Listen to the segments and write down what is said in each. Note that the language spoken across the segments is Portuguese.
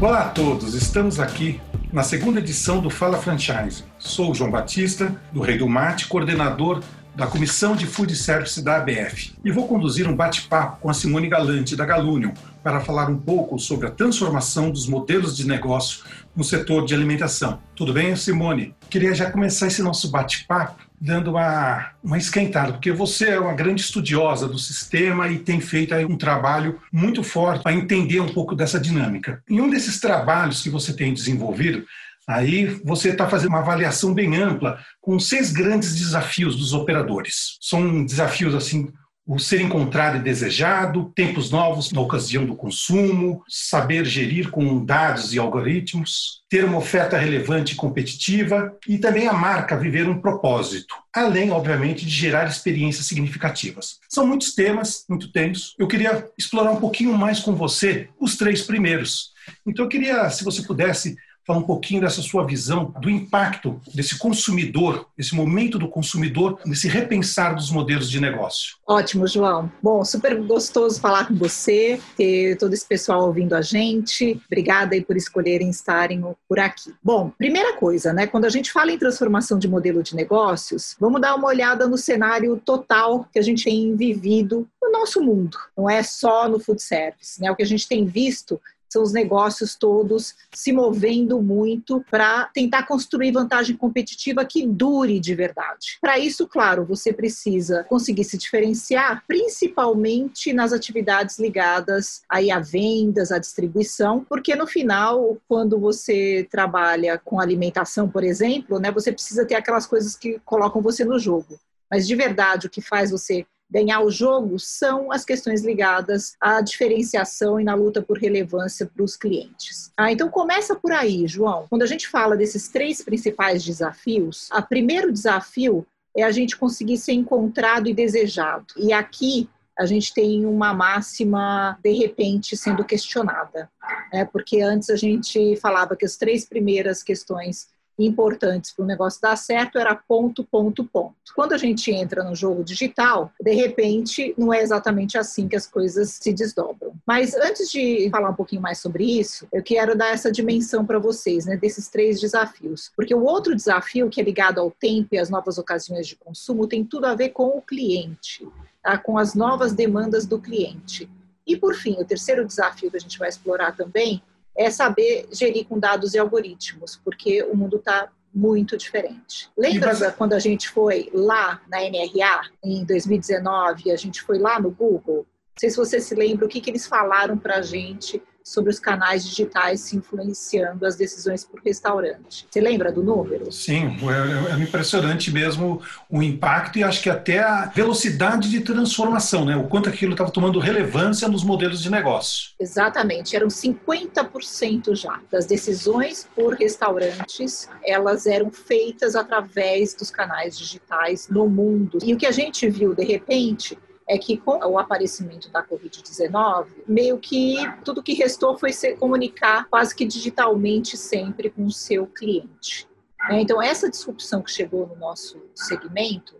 Olá a todos, estamos aqui na segunda edição do Fala Franchise. Sou o João Batista, do Rei do Mate, coordenador da Comissão de Food Service da ABF. E vou conduzir um bate-papo com a Simone Galante, da Galunion, para falar um pouco sobre a transformação dos modelos de negócio no setor de alimentação. Tudo bem, Simone? Queria já começar esse nosso bate-papo dando uma, uma esquentada, porque você é uma grande estudiosa do sistema e tem feito um trabalho muito forte para entender um pouco dessa dinâmica. Em um desses trabalhos que você tem desenvolvido, Aí você está fazendo uma avaliação bem ampla com seis grandes desafios dos operadores. São desafios assim o ser encontrado e desejado, tempos novos na ocasião do consumo, saber gerir com dados e algoritmos, ter uma oferta relevante e competitiva e também a marca viver um propósito, além, obviamente, de gerar experiências significativas. São muitos temas, muito tensos. Eu queria explorar um pouquinho mais com você os três primeiros. Então, eu queria, se você pudesse falar um pouquinho dessa sua visão do impacto desse consumidor, esse momento do consumidor, nesse repensar dos modelos de negócio. Ótimo, João. Bom, super gostoso falar com você, ter todo esse pessoal ouvindo a gente. Obrigada aí por escolherem estarem por aqui. Bom, primeira coisa, né? Quando a gente fala em transformação de modelo de negócios, vamos dar uma olhada no cenário total que a gente tem vivido no nosso mundo. Não é só no food service, né? O que a gente tem visto são os negócios todos se movendo muito para tentar construir vantagem competitiva que dure de verdade. Para isso, claro, você precisa conseguir se diferenciar, principalmente nas atividades ligadas aí a vendas, à distribuição, porque no final, quando você trabalha com alimentação, por exemplo, né, você precisa ter aquelas coisas que colocam você no jogo. Mas de verdade, o que faz você ganhar o jogo são as questões ligadas à diferenciação e na luta por relevância para os clientes. Ah, então começa por aí, João. Quando a gente fala desses três principais desafios, o primeiro desafio é a gente conseguir ser encontrado e desejado. E aqui a gente tem uma máxima de repente sendo questionada, né? porque antes a gente falava que as três primeiras questões importantes para o negócio dar certo era ponto, ponto, ponto. Quando a gente entra no jogo digital, de repente, não é exatamente assim que as coisas se desdobram. Mas antes de falar um pouquinho mais sobre isso, eu quero dar essa dimensão para vocês, né, desses três desafios. Porque o outro desafio, que é ligado ao tempo e às novas ocasiões de consumo, tem tudo a ver com o cliente, tá? com as novas demandas do cliente. E, por fim, o terceiro desafio que a gente vai explorar também é saber gerir com dados e algoritmos, porque o mundo está muito diferente. Lembra você... quando a gente foi lá na NRA em 2019, a gente foi lá no Google? Não sei se você se lembra o que, que eles falaram para a gente sobre os canais digitais se influenciando as decisões por restaurante. Você lembra do número? Sim, é, é impressionante mesmo o impacto e acho que até a velocidade de transformação, né? O quanto aquilo estava tomando relevância nos modelos de negócio. Exatamente, eram 50% já das decisões por restaurantes, elas eram feitas através dos canais digitais no mundo. E o que a gente viu de repente é que com o aparecimento da Covid-19, meio que tudo que restou foi se comunicar quase que digitalmente sempre com o seu cliente. Né? Então, essa disrupção que chegou no nosso segmento,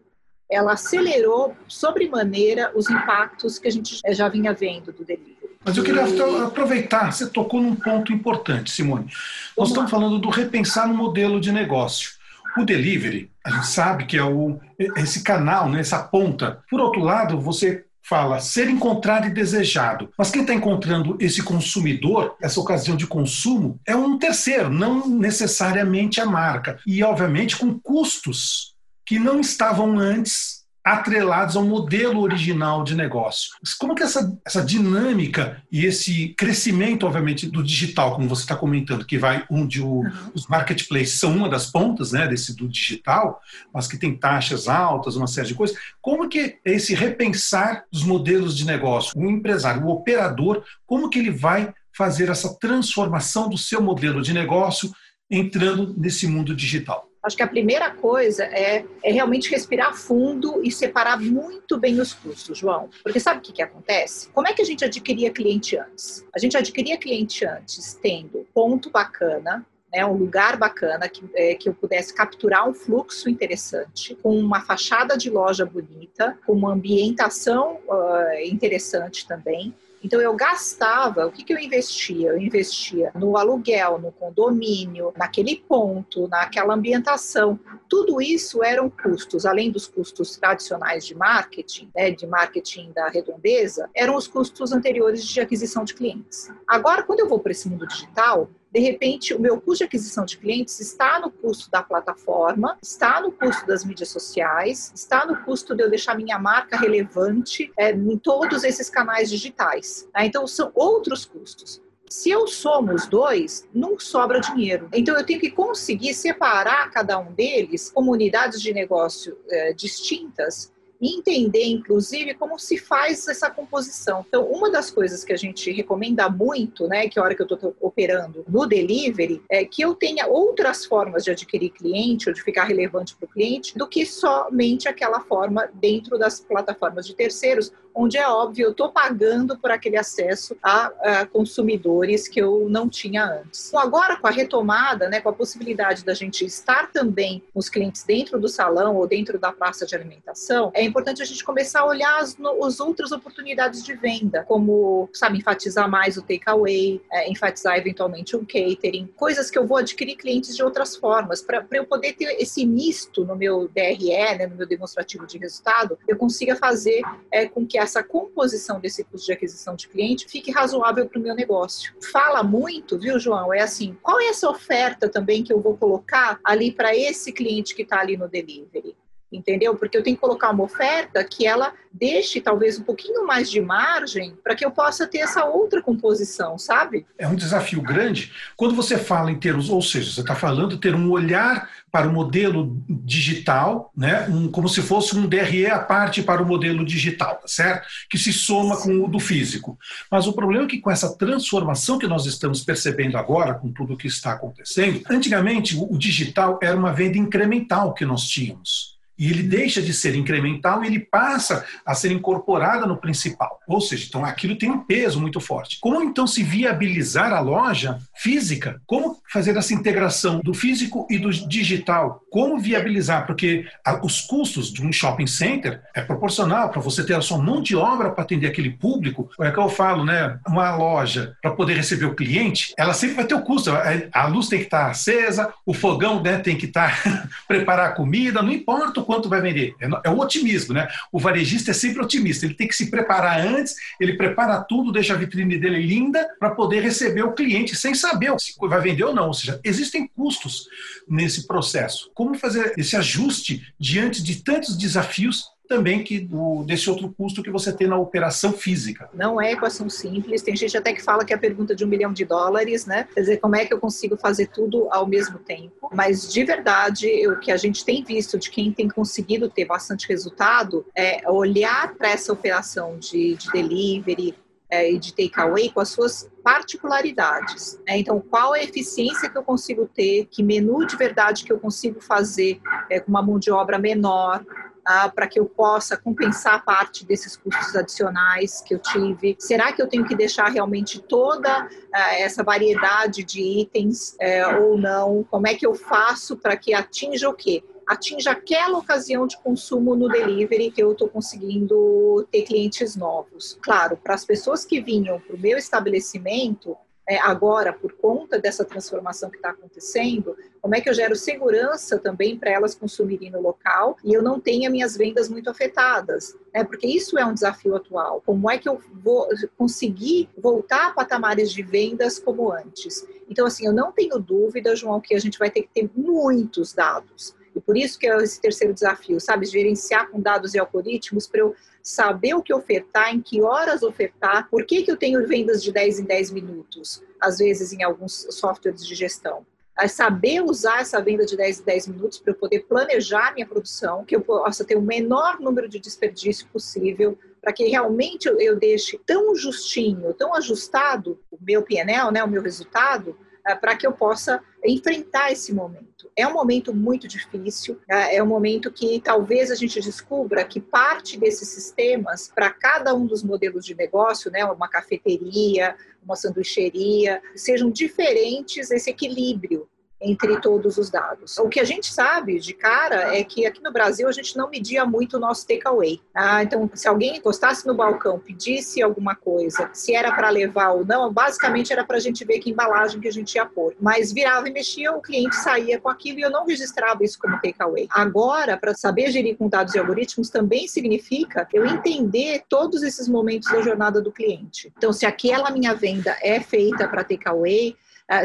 ela acelerou sobremaneira os impactos que a gente já vinha vendo do delivery. Mas eu queria aproveitar, você tocou num ponto importante, Simone. Nós estamos falando do repensar no modelo de negócio. O delivery, a gente sabe que é o, esse canal, né, essa ponta. Por outro lado, você fala ser encontrado e desejado. Mas quem está encontrando esse consumidor, essa ocasião de consumo, é um terceiro, não necessariamente a marca. E, obviamente, com custos que não estavam antes atrelados ao modelo original de negócio. Como que essa, essa dinâmica e esse crescimento, obviamente, do digital, como você está comentando, que vai onde o, uhum. os marketplaces são uma das pontas né, desse do digital, mas que tem taxas altas, uma série de coisas, como que é esse repensar dos modelos de negócio, o empresário, o operador, como que ele vai fazer essa transformação do seu modelo de negócio entrando nesse mundo digital? Acho que a primeira coisa é, é realmente respirar fundo e separar muito bem os custos, João. Porque sabe o que, que acontece? Como é que a gente adquiria cliente antes? A gente adquiria cliente antes tendo ponto bacana, né, um lugar bacana que, é, que eu pudesse capturar um fluxo interessante, com uma fachada de loja bonita, com uma ambientação uh, interessante também, Então eu gastava, o que, que eu investia? Eu investia no aluguel, no condomínio, naquele ponto, naquela ambientação. Tudo isso eram custos, além dos custos tradicionais de marketing, né, de marketing da redondeza, eram os custos anteriores de aquisição de clientes. Agora, quando eu vou para esse mundo digital, de repente, o meu custo de aquisição de clientes está no custo da plataforma, está no custo das mídias sociais, está no custo de eu deixar minha marca relevante é, em todos esses canais digitais. Tá? Então, são outros custos. Se eu somo os dois, não sobra dinheiro. Então eu tenho que conseguir separar cada um deles como unidades de negócio é, distintas entender, inclusive, como se faz essa composição. Então, uma das coisas que a gente recomenda muito, né, que a hora que eu estou operando no delivery, é que eu tenha outras formas de adquirir cliente ou de ficar relevante para o cliente do que somente aquela forma dentro das plataformas de terceiros, onde é óbvio eu estou pagando por aquele acesso a, a, consumidores que eu não tinha antes. Então, agora, com a retomada, né, com a possibilidade da gente estar também os clientes dentro do salão ou dentro da praça de alimentação, é importante a gente começar a olhar as, as outras oportunidades de venda, como, sabe, enfatizar mais o takeaway, é, enfatizar eventualmente um catering, coisas que eu vou adquirir clientes de outras formas, para eu poder ter esse misto no meu DRE, né, no meu demonstrativo de resultado, eu consiga fazer é, com que essa composição desse custo de aquisição de cliente fique razoável para o meu negócio. Fala muito, viu, João? É assim, qual é essa oferta também que eu vou colocar ali para esse cliente que está ali no delivery? Entendeu? Porque eu tenho que colocar uma oferta que ela deixe talvez um pouquinho mais de margem para que eu possa ter essa outra composição, sabe? É um desafio grande. Quando você fala em termos, ou seja, você está falando ter um olhar para o modelo digital, né? Um, como se fosse um DRE à parte para o modelo digital, tá certo? Que se soma com o do físico. Mas o problema é que com essa transformação que nós estamos percebendo agora, com tudo o que está acontecendo, antigamente o digital era uma venda incremental que nós tínhamos e ele deixa de ser incremental e ele passa a ser incorporado no principal. Ou seja, então aquilo tem um peso muito forte. Como então se viabilizar a loja física? Como fazer essa integração do físico e do digital? Como viabilizar? Porque os custos de um shopping center é proporcional para você ter a sua mão de obra para atender aquele público. É que eu falo, né? Uma loja para poder receber o cliente, ela sempre vai ter o custo. A luz tem que estar acesa, o fogão né, tem que estar preparar a comida, não importa quanto vai vender. É, é o otimismo, né? O varejista é sempre otimista. Ele tem que se preparar antes, ele prepara tudo, deixa a vitrine dele linda para poder receber o cliente sem saber se vai vender ou não. Ou seja, existem custos nesse processo. Como fazer esse ajuste diante de tantos desafios também que do, desse outro custo que você tem na operação física. Não é equação simples, tem gente até que fala que é a pergunta de um milhão de dólares, né? Quer dizer, como é que eu consigo fazer tudo ao mesmo tempo? Mas de verdade, o que a gente tem visto de quem tem conseguido ter bastante resultado é olhar para essa operação de, de delivery, é, de takeaway com as suas particularidades. Né? Então, qual é a eficiência que eu consigo ter, que menu de verdade que eu consigo fazer é, com uma mão de obra menor, ah, para que eu possa compensar parte desses custos adicionais que eu tive? Será que eu tenho que deixar realmente toda ah, essa variedade de itens é, ou não? Como é que eu faço para que atinja o quê? atinja aquela ocasião de consumo no delivery que eu estou conseguindo ter clientes novos. Claro, para as pessoas que vinham para o meu estabelecimento, é, agora, por conta dessa transformação que está acontecendo, como é que eu gero segurança também para elas consumirem no local e eu não tenha minhas vendas muito afetadas, né? Porque isso é um desafio atual. Como é que eu vou conseguir voltar a patamares de vendas como antes? Então, assim, eu não tenho dúvida, João, que a gente vai ter que ter muitos dados. E por isso que é esse terceiro desafio, sabe? Gerenciar com dados e algoritmos para eu saber o que ofertar, em que horas ofertar, por que, que eu tenho vendas de 10 em 10 minutos, às vezes em alguns softwares de gestão. É saber usar essa venda de 10 em 10 minutos para eu poder planejar minha produção, que eu possa ter o menor número de desperdício possível, para que realmente eu deixe tão justinho, tão ajustado o meu PNL, né, o meu resultado, para que eu possa enfrentar esse momento. É um momento muito difícil, né? é um momento que talvez a gente descubra que parte desses sistemas, para cada um dos modelos de negócio, né, uma cafeteria, uma sanduicheria, sejam diferentes esse equilíbrio entre todos os dados. O que a gente sabe de cara é que aqui no Brasil a gente não media muito o nosso takeaway. Ah, então, se alguém encostasse no balcão, pedisse alguma coisa, se era para levar ou não, basicamente era para a gente ver que embalagem que a gente ia pôr. Mas virava e mexia, o cliente saía com aquilo e eu não registrava isso como takeaway. Agora, para saber gerir com dados e algoritmos, também significa eu entender todos esses momentos da jornada do cliente. Então, se aquela minha venda é feita para takeaway,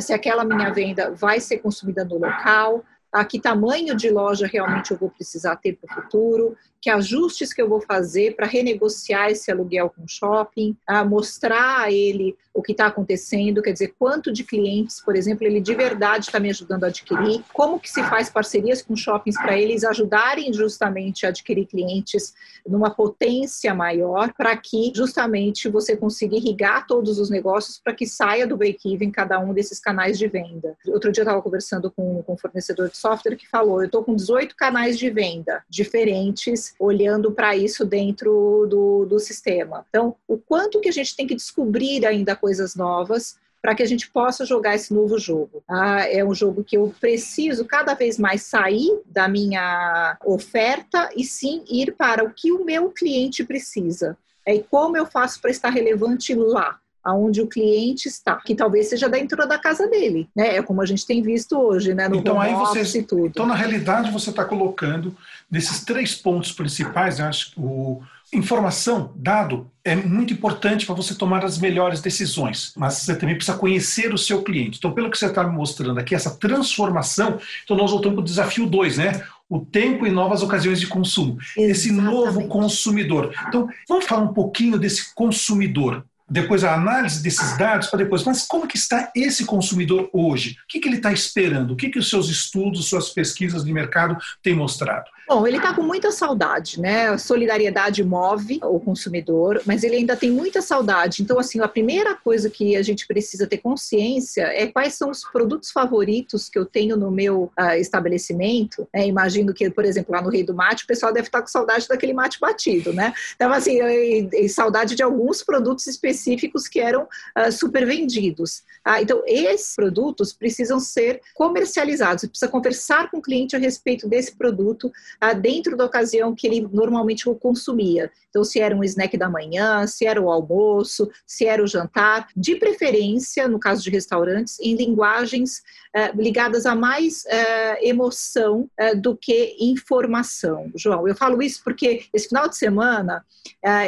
se aquela minha venda vai ser consumida no local, a que tamanho de loja realmente eu vou precisar ter para o futuro, que ajustes que eu vou fazer para renegociar esse aluguel com o shopping, a mostrar a ele o que está acontecendo, quer dizer, quanto de clientes, por exemplo, ele de verdade está me ajudando a adquirir, como que se faz parcerias com shoppings para eles ajudarem justamente a adquirir clientes numa potência maior, para que justamente você consiga irrigar todos os negócios para que saia do break-even cada um desses canais de venda. Outro dia eu estava conversando com, com um fornecedor de software que falou, eu estou com 18 canais de venda diferentes olhando para isso dentro do, do sistema. Então, o quanto que a gente tem que descobrir ainda coisas novas para que a gente possa jogar esse novo jogo. Ah, é um jogo que eu preciso cada vez mais sair da minha oferta e sim ir para o que o meu cliente precisa. É, e como eu faço para estar relevante lá aonde o cliente está, que talvez seja dentro da casa dele, né? É como a gente tem visto hoje, né? No então aí você, então na realidade você está colocando nesses três pontos principais, né? acho que o informação, dado, é muito importante para você tomar as melhores decisões, mas você também precisa conhecer o seu cliente. Então, pelo que você está me mostrando aqui, essa transformação, então nós voltamos para o desafio 2, né? O tempo e novas ocasiões de consumo. Exatamente. Esse novo consumidor. Então, vamos falar um pouquinho desse consumidor depois a análise desses dados para depois, mas como que está esse consumidor hoje? O que, que ele está esperando? O que, que os seus estudos, suas pesquisas de mercado têm mostrado? Bom, ele está com muita saudade, né? A solidariedade move o consumidor, mas ele ainda tem muita saudade. Então, assim, a primeira coisa que a gente precisa ter consciência é quais são os produtos favoritos que eu tenho no meu uh, estabelecimento. É, imagino que, por exemplo, lá no Rei do Mate, o pessoal deve estar com saudade daquele mate batido, né? Então, assim, e, saudade de alguns produtos específicos que eram uh, super vendidos. Uh, então, esses produtos precisam ser comercializados. Precisa conversar com o cliente a respeito desse produto dentro da ocasião que ele normalmente o consumia. Então, se era um snack da manhã, se era o almoço, se era o jantar, de preferência, no caso de restaurantes, em linguagens uh, ligadas a mais uh, emoção uh, do que informação. João, eu falo isso porque esse final de semana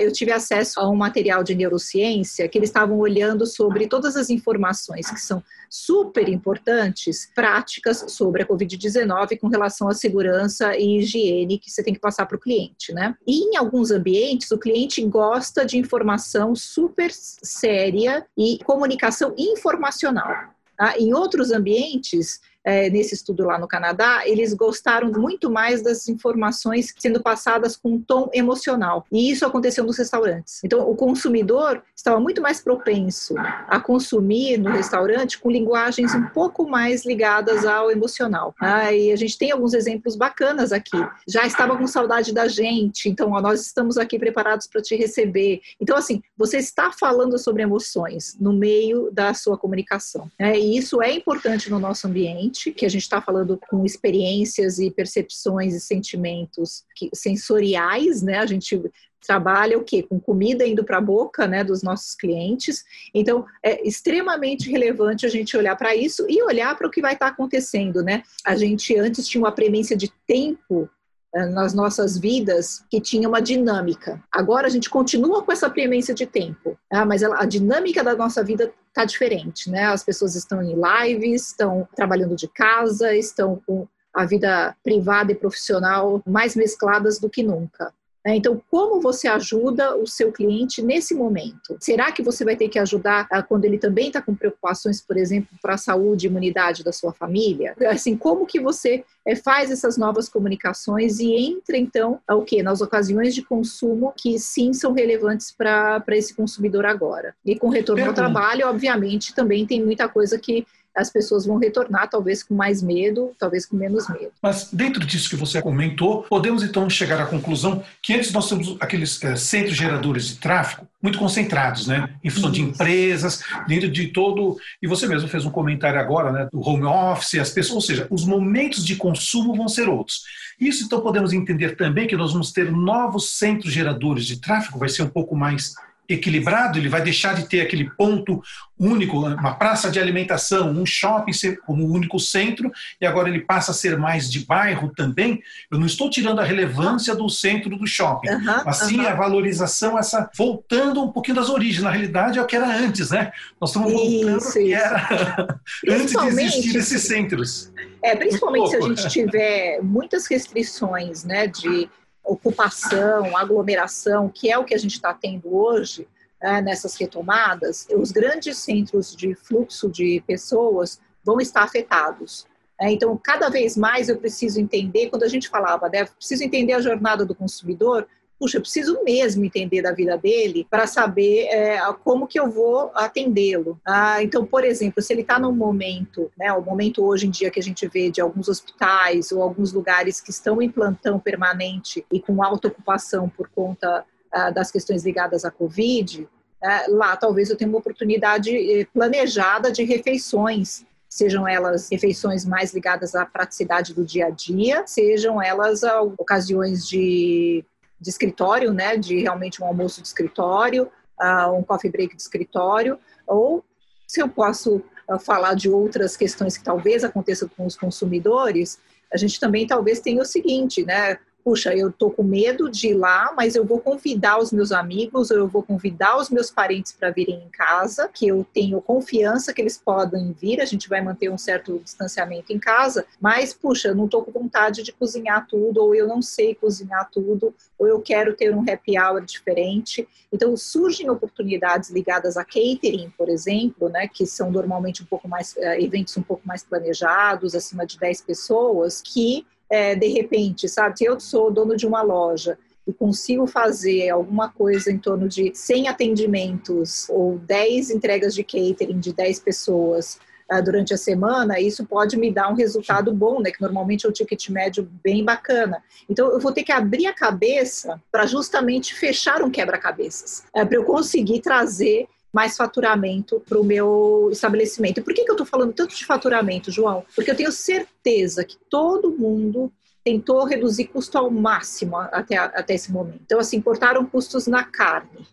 eu tive acesso a um material de neurociência que eles estavam olhando sobre todas as informações que são super importantes, práticas sobre a Covid-19 com relação à segurança e higiene que você tem que passar para o cliente, né? E em alguns ambientes, o cliente gosta de informação super séria e comunicação informacional. Tá? Em outros ambientes, é, nesse estudo lá no Canadá, eles gostaram muito mais das informações sendo passadas com um tom emocional. E isso aconteceu nos restaurantes. Então, o consumidor estava muito mais propenso a consumir no restaurante com linguagens um pouco mais ligadas ao emocional. Ah, e a gente tem alguns exemplos bacanas aqui. Já estava com saudade da gente, então ó, nós estamos aqui preparados para te receber. Então, assim, você está falando sobre emoções no meio da sua comunicação. Né? E isso é importante no nosso ambiente que a gente está falando com experiências e percepções e sentimentos que, sensoriais, né? A gente trabalha o quê? Com comida indo para a boca, né, dos nossos clientes. Então, é extremamente relevante a gente olhar para isso e olhar para o que vai estar tá acontecendo, né? A gente antes tinha uma premência de tempo eh, nas nossas vidas que tinha uma dinâmica. Agora a gente continua com essa premência de tempo, tá? mas ela, a dinâmica da nossa vida está diferente, né? As pessoas estão em lives, estão trabalhando de casa, estão com a vida privada e profissional mais mescladas do que nunca. Né? Então, como você ajuda o seu cliente nesse momento? Será que você vai ter que ajudar ah, quando ele também está com preocupações, por exemplo, para a saúde e imunidade da sua família? Assim, como que você eh, faz essas novas comunicações e entra, então, ao quê? Nas ocasiões de consumo que sim são relevantes para esse consumidor agora. E com retorno ao trabalho, obviamente, também tem muita coisa que as pessoas vão retornar, talvez com mais medo, talvez com menos medo. Mas dentro disso que você comentou, podemos então chegar à conclusão que antes nós temos aqueles é, centros geradores de tráfego muito concentrados, né? Em função de empresas, dentro de todo. E você mesmo fez um comentário agora, né? Do home office, as pessoas, ou seja, os momentos de consumo vão ser outros. Isso então podemos entender também que nós vamos ter novos centros geradores de tráfego, vai ser um pouco mais equilibrado, ele vai deixar de ter aquele ponto único, uma praça de alimentação, um shopping como único centro, e agora ele passa a ser mais de bairro também. Eu não estou tirando a relevância do centro do shopping, uhum, mas sim uhum. a valorização, essa voltando um pouquinho das origens. Na realidade, é o que era antes, né? Nós estamos voltando isso, que era antes de existir esses centros. É, principalmente se a gente tiver muitas restrições, né, de ocupação, aglomeração, que é o que a gente está tendo hoje né, nessas retomadas, os grandes centros de fluxo de pessoas vão estar afetados. É, então, cada vez mais eu preciso entender, quando a gente falava, né, preciso entender a jornada do consumidor, puxa, eu preciso mesmo entender da vida dele para saber é, como que eu vou atendê-lo. Ah, então, por exemplo, se ele está num momento, né, o momento hoje em dia que a gente vê de alguns hospitais ou alguns lugares que estão em plantão permanente e com alta ocupação por conta ah, das questões ligadas à Covid, ah, lá talvez eu tenha uma oportunidade eh, planejada de refeições sejam elas refeições mais ligadas à praticidade do dia a dia, sejam elas ocasiões de de escritório, né, de realmente um almoço de escritório, uh, um coffee break de escritório, ou se eu posso uh, falar de outras questões que talvez aconteçam com os consumidores, a gente também talvez tenha o seguinte, né, puxa, eu tô com medo de ir lá, mas eu vou convidar os meus amigos, ou eu vou convidar os meus parentes para virem em casa, que eu tenho confiança que eles podem vir, a gente vai manter um certo distanciamento em casa, mas puxa, eu não tô com vontade de cozinhar tudo, ou eu não sei cozinhar tudo, ou eu quero ter um happy hour diferente. Então surgem oportunidades ligadas a catering, por exemplo, né, que são normalmente um pouco mais eh, eventos um pouco mais planejados, acima de 10 pessoas, que é, de repente, sabe, se eu sou dono de uma loja e consigo fazer alguma coisa em torno de 100 atendimentos ou 10 entregas de catering de 10 pessoas uh, durante a semana, isso pode me dar um resultado bom, né? Que normalmente é um ticket médio bem bacana. Então, eu vou ter que abrir a cabeça para justamente fechar um quebra-cabeças, uh, para eu conseguir trazer mais faturamento para o meu estabelecimento. por que, que eu estou falando tanto de faturamento, João? Porque eu tenho certeza que todo mundo tentou reduzir custo ao máximo até, até esse momento. Então, assim, cortaram custos na carne.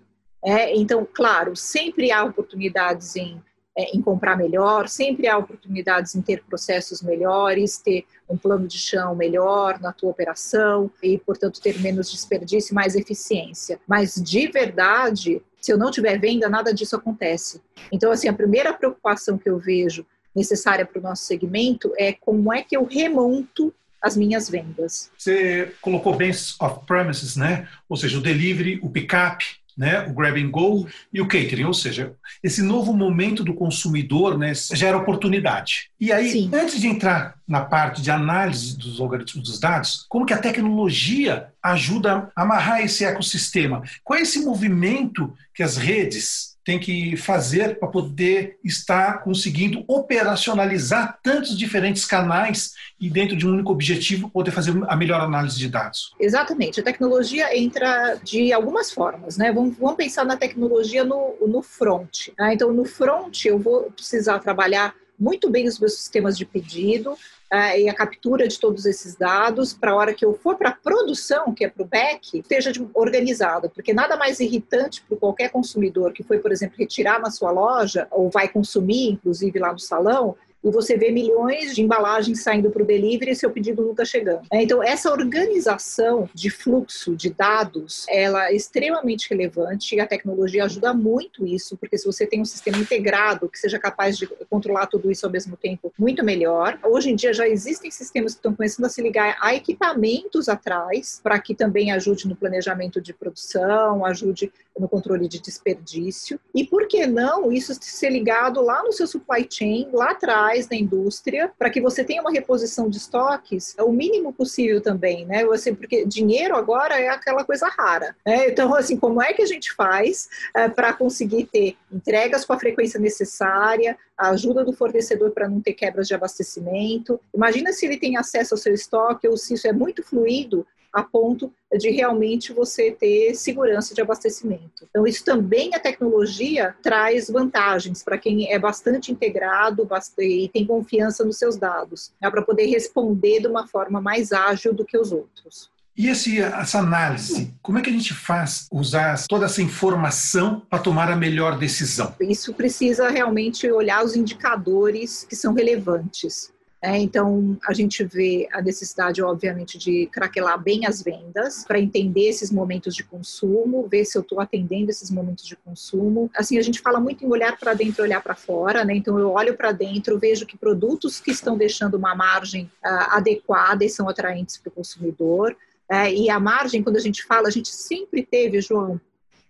É, então, claro, sempre há oportunidades em é, em comprar melhor, sempre há oportunidades em ter processos melhores, ter um plano de chão melhor na tua operação e, portanto, ter menos desperdício e mais eficiência. Mas, de verdade, se eu não tiver venda, nada disso acontece. Então, assim, a primeira preocupação que eu vejo necessária para o nosso segmento é como é que eu remonto as minhas vendas. Você colocou bens off-premises, né? Ou seja, o delivery, o pick-up, né, o grab and go e o catering, ou seja, esse novo momento do consumidor né, gera oportunidade. E aí, Sim. antes de entrar na parte de análise dos algoritmos dos dados, como que a tecnologia ajuda a amarrar esse ecossistema? Qual é esse movimento que as redes tem que fazer para poder estar conseguindo operacionalizar tantos diferentes canais e dentro de um único objetivo poder fazer a melhor análise de dados. Exatamente. A tecnologia entra de algumas formas, né? Vamos, vamos pensar na tecnologia no, no front. Né? Então, no front eu vou precisar trabalhar muito bem os meus sistemas de pedido, uh, e a captura de todos esses dados para a hora que eu for para a produção, que é para o back, esteja organizado, porque nada mais irritante para qualquer consumidor que foi, por exemplo, retirar na sua loja ou vai consumir, inclusive lá no salão, e você vê milhões de embalagens saindo para o delivery e seu pedido não está chegando. É, então, essa organização de fluxo de dados, ela é extremamente relevante e a tecnologia ajuda muito isso, porque se você tem um sistema integrado que seja capaz de controlar tudo isso ao mesmo tempo, muito melhor. Hoje em dia já existem sistemas que estão começando a se ligar a equipamentos atrás, para que também ajude no planejamento de produção, ajude no controle de desperdício. E por que não isso ser ligado lá no seu supply chain, lá atrás, faz na indústria para que você tenha uma reposição de estoques o mínimo possível também, né? Você, porque dinheiro agora é aquela coisa rara. Né? Então, assim, como é que a gente faz é, para conseguir ter entregas com a frequência necessária, a ajuda do fornecedor para não ter quebras de abastecimento? Imagina se ele tem acesso ao seu estoque ou se isso é muito fluido a ponto de realmente você ter segurança de abastecimento. Então, isso também a tecnologia traz vantagens para quem é bastante integrado e tem confiança nos seus dados, né, para poder responder de uma forma mais ágil do que os outros. E esse, essa análise, como é que a gente faz usar toda essa informação para tomar a melhor decisão? Isso precisa realmente olhar os indicadores que são relevantes. É, então, a gente vê a necessidade, obviamente, de craquelar bem as vendas, para entender esses momentos de consumo, ver se eu estou atendendo esses momentos de consumo. Assim, a gente fala muito em olhar para dentro e olhar para fora, né? Então, eu olho para dentro, vejo que produtos que estão deixando uma margem uh, adequada e são atraentes para o consumidor. Uh, e a margem, quando a gente fala, a gente sempre teve, João,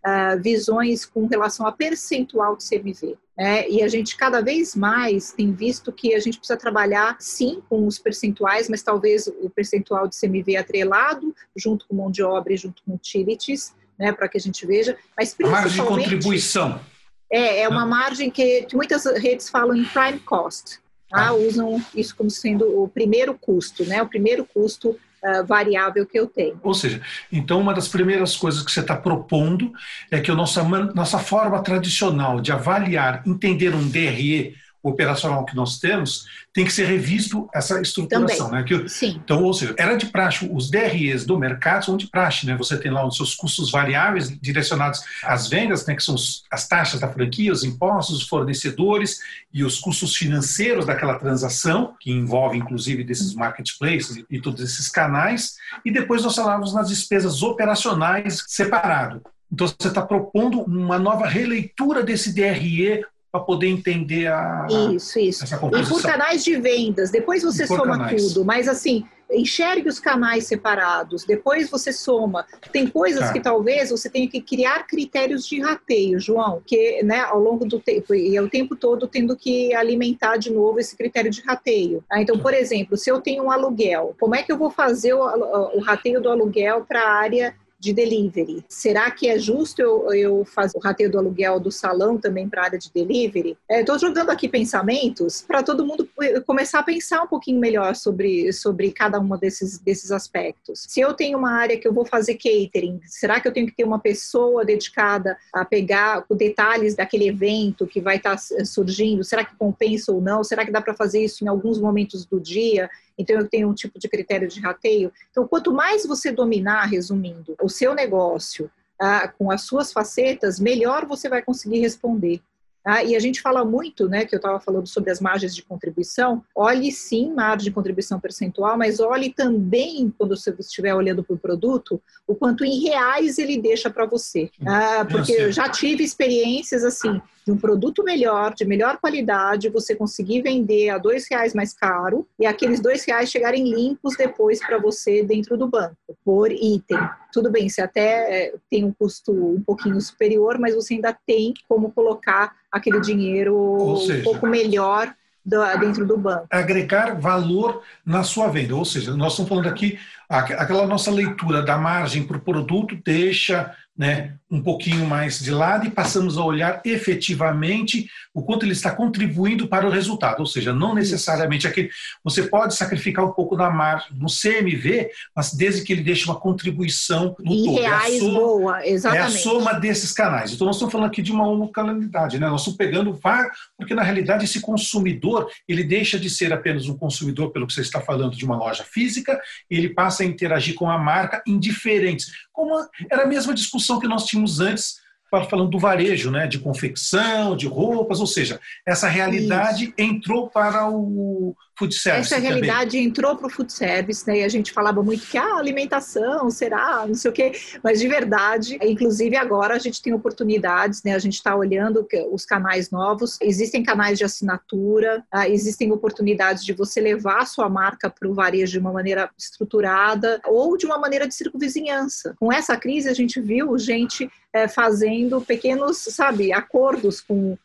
uh, visões com relação a percentual de CMV. É, e a gente cada vez mais tem visto que a gente precisa trabalhar sim com os percentuais, mas talvez o percentual de CMV atrelado, junto com mão de obra e junto com utilities, né, para que a gente veja. Mas principalmente, margem de contribuição. É, é uma margem que, que muitas redes falam em prime cost. Tá? Ah. Usam isso como sendo o primeiro custo, né? O primeiro custo uh, variável que eu tenho. Ou seja, então uma das primeiras coisas que você está propondo é que a nossa, nossa forma tradicional de avaliar, entender um DRE operacional que nós temos, tem que ser revisto essa estruturação. Né? Que, Sim. Então, ou seja, era de praxe, os DREs do mercado são de praxe, né? Você tem lá os seus custos variáveis direcionados às vendas, né? que são as taxas da franquia, os impostos, os fornecedores e os custos financeiros daquela transação, que envolve inclusive desses marketplaces e todos esses canais, e depois nós falávamos nas despesas operacionais separado. Então, você está propondo uma nova releitura desse DRE para poder entender a isso isso. e por canais de vendas depois você soma canais. tudo mas assim enxergue os canais separados depois você soma. Tem coisas tá. que talvez você tenha que criar critérios de rateio João que né ao longo do tempo e é o tempo todo tendo que alimentar de novo esse critério de rateio ah, então por exemplo se eu tenho um aluguel como é que eu vou fazer o, o rateio do aluguel para a área de delivery. Será que é justo eu, eu fazer o rateio do aluguel do salão também para a área de delivery? Estou é, jogando aqui pensamentos para todo mundo começar a pensar um pouquinho melhor sobre, sobre cada um desses, desses aspectos. Se eu tenho uma área que eu vou fazer catering, será que eu tenho que ter uma pessoa dedicada a pegar detalhes daquele evento que vai estar tá surgindo? Será que compensa ou não? Será que dá para fazer isso em alguns momentos do dia? Então, eu tenho um tipo de critério de rateio. Então, quanto mais você dominar, resumindo, o seu negócio ah, com as suas facetas, melhor você vai conseguir responder. Ah, e a gente fala muito, né, que eu estava falando sobre as margens de contribuição. Olhe sim margem de contribuição percentual, mas olhe também, quando você estiver olhando para o produto, o quanto em reais ele deixa para você. Ah, porque eu já tive experiências assim, de um produto melhor, de melhor qualidade, você conseguir vender a dois reais mais caro e aqueles dois reais chegarem limpos depois para você dentro do banco, por item. Tudo bem, você até eh, tem um custo um pouquinho superior, mas você ainda tem como colocar aquele dinheiro seja, um pouco melhor dentro do banco. Agregar valor na sua venda. Ou seja, nós estamos falando aqui, aquela nossa leitura da margem para o produto deixa né, um pouquinho mais de lado e passamos a olhar efetivamente o quanto ele está contribuindo para o resultado, ou seja, não necessariamente aquele. Você pode sacrificar um pouco da margem no CMV, mas desde que ele deixe uma contribuição no em todo. É reais é soma, boa, exatamente. É a soma desses canais. Então nós estamos falando aqui de uma localidade, né? Nós estamos pegando porque na realidade esse consumidor ele deixa de ser apenas um consumidor pelo que você está falando de uma loja física, ele passa a interagir com a marca indiferentes. Como era a mesma discussão que nós tínhamos antes falando do varejo, né, de confecção, de roupas, ou seja, essa realidade Isso. entrou para o, food service. Essa realidade também. entrou para o food service, né? E a gente falava muito que a ah, alimentação será, não sei o quê, mas de verdade, inclusive agora a gente tem oportunidades, né? A gente está olhando os canais novos, existem canais de assinatura, ah, existem oportunidades de você levar a sua marca para o varejo de uma maneira estruturada ou de uma maneira de circunvizinhança. Com essa crise a gente viu gente é, fazendo pequenos, sabe, acordos com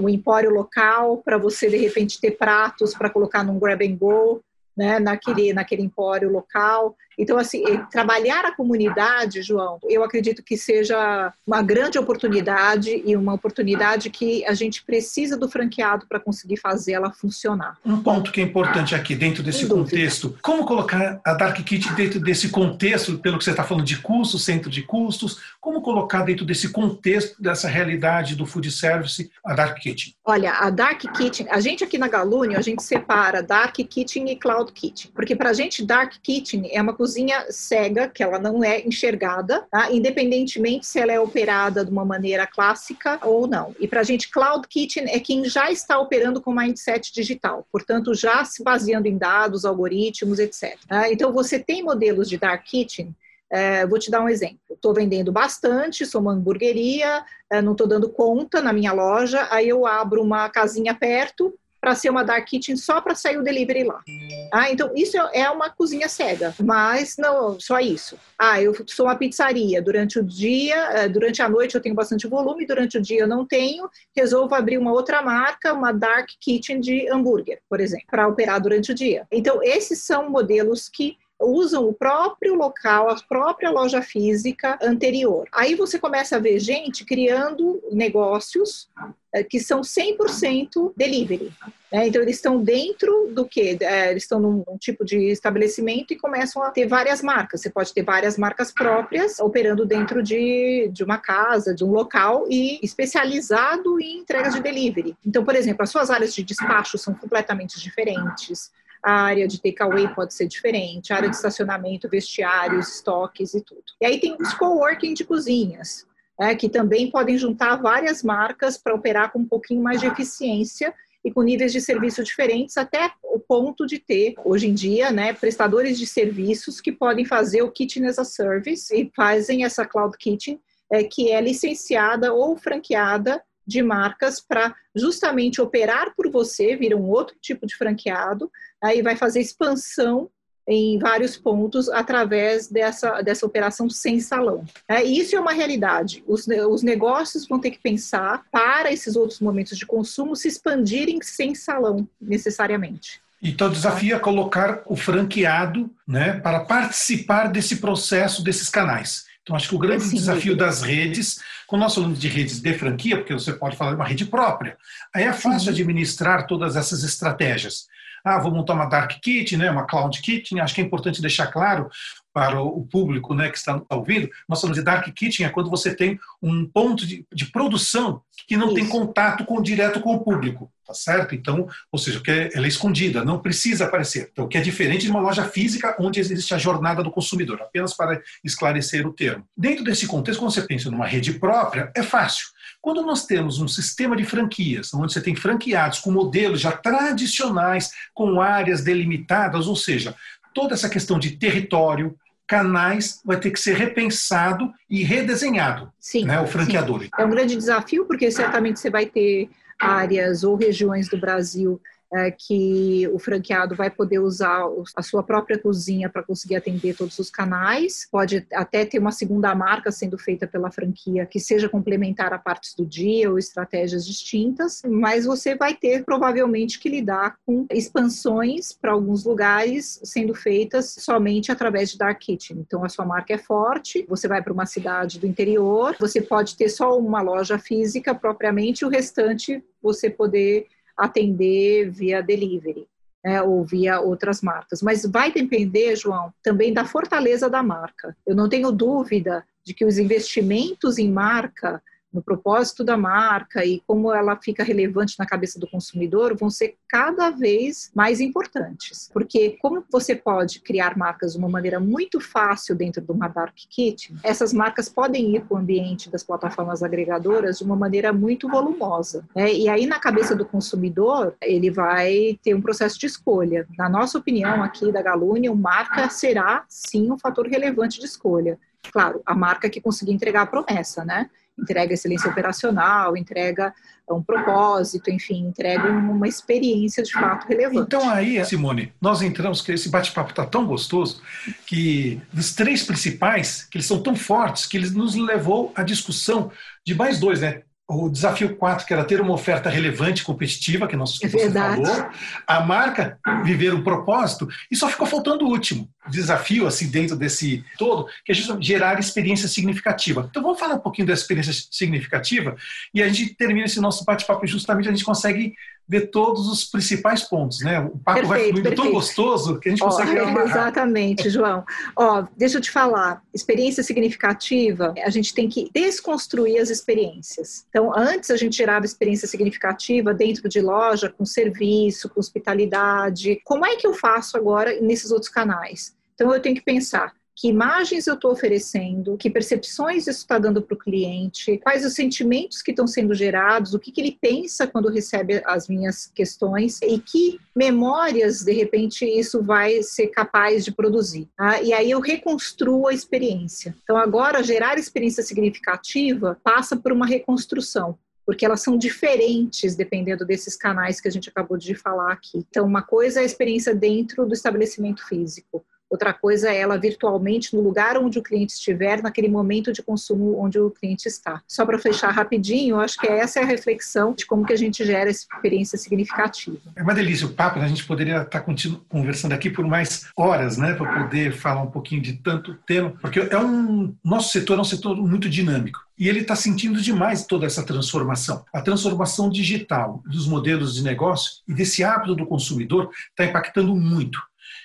o empório local para você de repente ter pratos para colocar num grab and go, né, naquele, naquele empório local. Então, assim, trabalhar a comunidade, João, eu acredito que seja uma grande oportunidade e uma oportunidade que a gente precisa do franqueado para conseguir fazer ela funcionar. Um ponto que é importante aqui, dentro desse contexto, como colocar a Dark Kit dentro desse contexto, pelo que você está falando de custos, centro de custos, como colocar dentro desse contexto, dessa realidade do food service, a Dark Kitchen? Olha, a Dark Kitchen, a gente aqui na Galúnio, a gente separa Dark Kitchen e Cloud Kitchen, porque para a gente Dark Kitchen é uma cozinha cega, que ela não é enxergada, tá? independentemente se ela é operada de uma maneira clássica ou não. E para a gente, Cloud Kitchen é quem já está operando com mindset digital, portanto, já se baseando em dados, algoritmos, etc. Tá? Então, você tem modelos de Dark Kitchen é, vou te dar um exemplo. Estou vendendo bastante, sou uma hamburgueria, é, não estou dando conta na minha loja, aí eu abro uma casinha perto, para ser uma dark kitchen só para sair o delivery lá. Ah, então isso é uma cozinha cega, mas não só isso. Ah, eu sou uma pizzaria. Durante o dia, eh, durante a noite eu tenho bastante volume, durante o dia eu não tenho. Resolvo abrir uma outra marca, uma dark kitchen de hambúrguer, por exemplo, para operar durante o dia. Então esses são modelos que usam o próprio local, a própria loja física anterior. Aí você começa a ver gente criando negócios eh, que são 100% delivery. Né? Então, eles estão dentro do que? É, eles estão num, num, tipo de estabelecimento e começam a ter várias marcas. Você pode ter várias marcas próprias operando dentro de, de uma casa, de um local e especializado em entregas de delivery. Então, por exemplo, as suas áreas de despacho são completamente diferentes a área de takeaway pode ser diferente, a área de estacionamento, vestiários, estoques e tudo. E aí tem os coworking de cozinhas, né, que também podem juntar várias marcas para operar com um pouquinho mais de eficiência e com níveis de serviço diferentes, até o ponto de ter, hoje em dia, né, prestadores de serviços que podem fazer o Kitchen as a Service e fazem essa Cloud Kitchen, é, que é licenciada ou franqueada de marcas para justamente operar por você, vira um outro tipo de franqueado, aí vai fazer expansão em vários pontos através dessa, dessa operação sem salão. É, isso é uma realidade. Os, os negócios vão ter que pensar para esses outros momentos de consumo se expandirem sem salão, necessariamente. Então, o desafio é colocar o franqueado né, para participar desse processo desses canais. Então, acho que o grande Sim, desafio das redes, quando nós falamos de redes de franquia, porque você pode falar de uma rede própria, aí é fácil administrar todas essas estratégias. Ah, vou montar uma dark kit, né, uma cloud kitchen. Acho que é importante deixar claro para o público né, que está ouvindo, nós falamos de dark kitchen é quando você tem um ponto de, de produção que não Isso. tem contato com, direto com o público, tá certo? Então, ou seja, que é, ela é escondida, não precisa aparecer. Então, que é diferente de uma loja física onde existe a jornada do consumidor, apenas para esclarecer o termo. Dentro desse contexto, quando você pensa numa rede própria, é fácil. Quando nós temos um sistema de franquias, onde você tem franqueados com modelos já tradicionais, com áreas delimitadas, ou seja, toda essa questão de território, canais vai ter que ser repensado e redesenhado, sim, né, o franqueador. Sim. É um grande desafio, porque certamente você vai ter áreas ou regiões do Brasil é, que o franqueado vai poder usar a sua própria cozinha para conseguir atender todos os canais. Pode até ter uma segunda marca sendo feita pela franquia que seja complementar a partes do dia ou estratégias distintas, mas você vai ter provavelmente que lidar com expansões para alguns lugares sendo feitas somente através de dark kitchen. Então a sua marca é forte, você vai para uma cidade do interior, você pode ter só uma loja física propriamente, o restante você poder atender via delivery. Né, ou via outras marcas. Mas vai depender, João, também da fortaleza da marca. Eu não tenho dúvida de que os investimentos em marca no propósito da marca e como ela fica relevante na cabeça do consumidor vão ser cada vez mais importantes. Porque como você pode criar marcas de uma maneira muito fácil dentro de uma dark kitchen, essas marcas podem ir para o ambiente das plataformas agregadoras de uma maneira muito volumosa. Né? E aí na cabeça do consumidor ele vai ter um processo de escolha. Na nossa opinião aqui da Galunion, marca será sim um fator relevante de escolha. Claro, a marca que conseguir entregar a promessa, né? Entrega excelência operacional, entrega um propósito, enfim, entrega uma experiência de fato relevante. Então aí, Simone, nós entramos, que esse bate-papo está tão gostoso, que dos três principais, que eles são tão fortes, que eles nos levou à discussão de mais dois, né? O desafio 4, que era ter uma oferta relevante e competitiva, que nós, é você falou, a marca viver um propósito, e só ficou faltando o último desafio, assim, dentro desse todo, que é gerar experiência significativa. Então vamos falar um pouquinho da experiência significativa, e a gente termina esse nosso bate-papo justamente, a gente consegue ver todos os principais pontos, né? O papo perfeito, vai fluindo perfeito. tão gostoso que a gente Ó, consegue amarrar. Exatamente, João. Ó, deixa eu te falar, experiência significativa, a gente tem que desconstruir as experiências. Então, antes a gente gerava experiência significativa dentro de loja, com serviço, com hospitalidade. Como é que eu faço agora nesses outros canais? Então, eu tenho que pensar, que imagens eu estou oferecendo, que percepções isso está dando para o cliente, quais os sentimentos que estão sendo gerados, o que, que, ele pensa quando recebe as minhas questões e que memórias, de repente, isso vai ser capaz de produzir. Tá? E aí eu reconstruo a experiência. Então, agora, gerar experiência significativa passa por uma reconstrução porque elas são diferentes dependendo desses canais que a gente acabou de falar aqui. Então, uma coisa é a experiência dentro do estabelecimento físico, Outra coisa é ela virtualmente no lugar onde o cliente estiver, naquele momento de consumo onde o cliente está. Só para fechar rapidinho, eu acho que essa é a reflexão de como que a gente gera essa experiência significativa. É uma delícia o papo, né? a gente poderia estar conversando aqui por mais horas, né, para poder falar um pouquinho de tanto tema, porque é um nosso setor é um setor muito dinâmico. E ele está sentindo demais toda essa transformação. A transformação digital dos modelos de negócio e desse hábito do consumidor está impactando muito.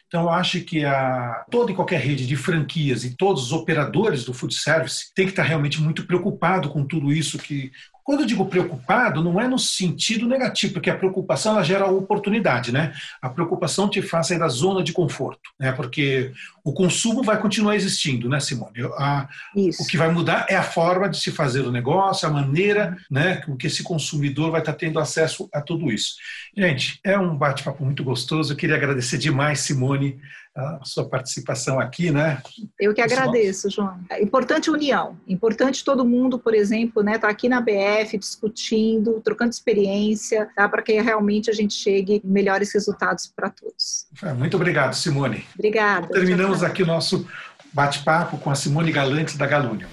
Então, eu acho que a, toda e qualquer rede de franquias e todos os operadores do food service têm que estar realmente muito preocupado com tudo isso que quando eu digo preocupado, não é no sentido negativo, porque a preocupação ela gera oportunidade, né? A preocupação te faz sair da zona de conforto, né? Porque o consumo vai continuar existindo, né, Simone? A, o que vai mudar é a forma de se fazer o negócio, a maneira, né, com que esse consumidor vai estar tendo acesso a tudo isso. Gente, é um bate-papo muito gostoso. Eu queria agradecer demais, Simone, a sua participação aqui, né? Eu que agradeço, João. É importante união, importante todo mundo, por exemplo, né, tá aqui na BF discutindo, trocando experiência, tá, para que realmente a gente chegue melhores resultados para todos. É, muito obrigado, Simone. Obrigada. Terminamos aqui o nosso bate-papo com a Simone Galante da Galúnio.